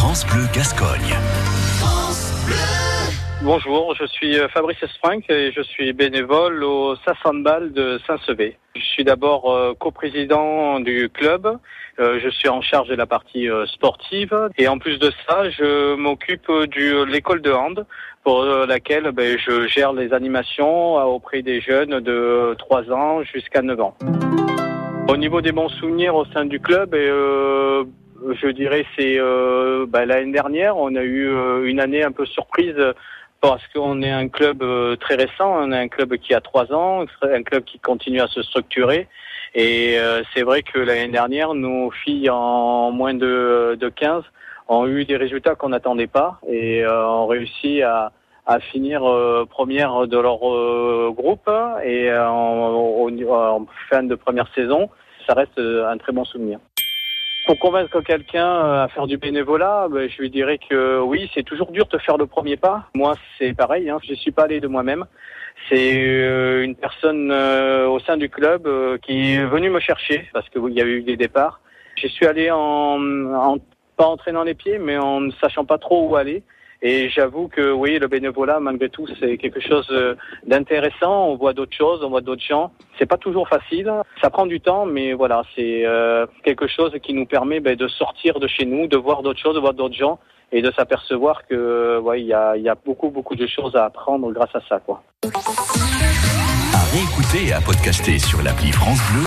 France Bleu Gascogne. Bonjour, je suis euh, Fabrice Esprinck et je suis bénévole au Sassambal de Saint-Sevé. Je suis d'abord euh, coprésident du club. Euh, je suis en charge de la partie sportive et en plus de ça, je m'occupe de l'école de hand pour laquelle ben, je gère les animations auprès des jeunes de 3 ans jusqu'à 9 ans. Au niveau des bons souvenirs au sein du club, je dirais c'est ben, l'année dernière, on a eu une année un peu surprise parce qu'on est un club euh, très récent, on est un club qui a trois ans, un club qui continue à se structurer. Et euh, c'est vrai que l'année dernière, nos filles en moins de, de 15 ont eu des résultats qu'on n'attendait pas et euh, ont réussi à, à finir première de leur groupe et en fin de première saison. Ça reste un très bon souvenir. Pour convaincre quelqu'un euh, à faire du bénévolat, ben, je lui dirais que oui, c'est toujours dur de faire le premier pas. Moi, c'est pareil, hein, je ne suis pas allé de moi-même. C'est euh, une personne euh, au sein du club qui est venue me chercher parce qu'il y a eu des départs. Je suis allé en, en pas en traînant les pieds, mais en ne sachant pas trop où aller. Et j'avoue que oui, le bénévolat, malgré tout, c'est quelque chose euh, d'intéressant. On voit d'autres choses, on voit d'autres gens. C'est pas toujours facile. Ça prend du temps, mais voilà, c'est euh, quelque chose qui nous permet ben, de sortir de chez nous, de voir d'autres choses, de voir d'autres gens et de s'apercevoir que ouais, il y a, y a beaucoup beaucoup de choses à apprendre grâce à ça, quoi. À réécouter et à podcaster sur l'appli France Bleu